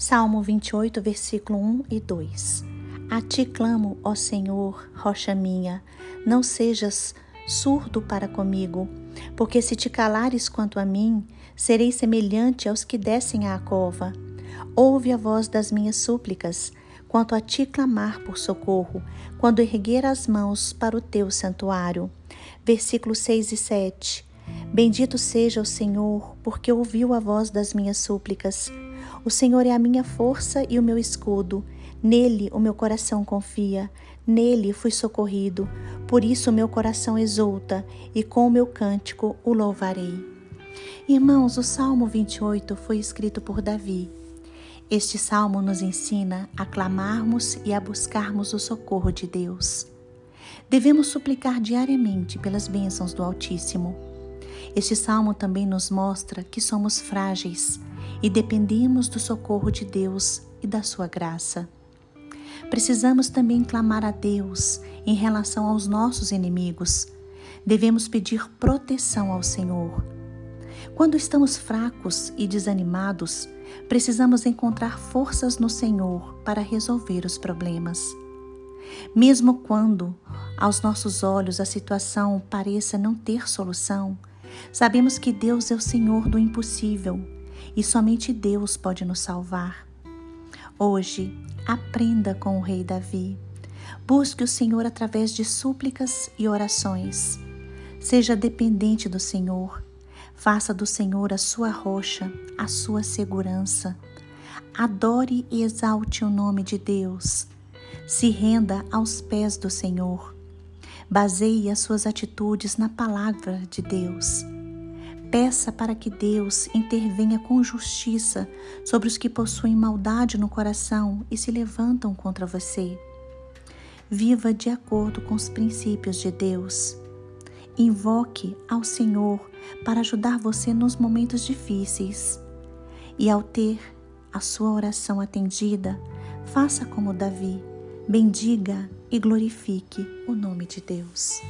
Salmo 28, versículo 1 e 2. A ti clamo, ó Senhor, rocha minha, não sejas surdo para comigo, porque se te calares quanto a mim, serei semelhante aos que descem à cova. Ouve a voz das minhas súplicas, quanto a ti clamar por socorro, quando erguer as mãos para o teu santuário. Versículos 6 e 7. Bendito seja o Senhor, porque ouviu a voz das minhas súplicas. O Senhor é a minha força e o meu escudo. Nele o meu coração confia, nele fui socorrido. Por isso o meu coração exulta e com o meu cântico o louvarei. Irmãos, o Salmo 28 foi escrito por Davi. Este salmo nos ensina a clamarmos e a buscarmos o socorro de Deus. Devemos suplicar diariamente pelas bênçãos do Altíssimo. Este salmo também nos mostra que somos frágeis e dependemos do socorro de Deus e da sua graça. Precisamos também clamar a Deus em relação aos nossos inimigos. Devemos pedir proteção ao Senhor. Quando estamos fracos e desanimados, precisamos encontrar forças no Senhor para resolver os problemas. Mesmo quando, aos nossos olhos, a situação pareça não ter solução, sabemos que Deus é o Senhor do impossível e somente Deus pode nos salvar. Hoje, aprenda com o rei Davi. Busque o Senhor através de súplicas e orações. Seja dependente do Senhor. Faça do Senhor a sua rocha, a sua segurança. Adore e exalte o nome de Deus. Se renda aos pés do Senhor. Baseie as suas atitudes na palavra de Deus. Peça para que Deus intervenha com justiça sobre os que possuem maldade no coração e se levantam contra você. Viva de acordo com os princípios de Deus. Invoque ao Senhor para ajudar você nos momentos difíceis. E ao ter a sua oração atendida, faça como Davi, bendiga e glorifique o nome de Deus.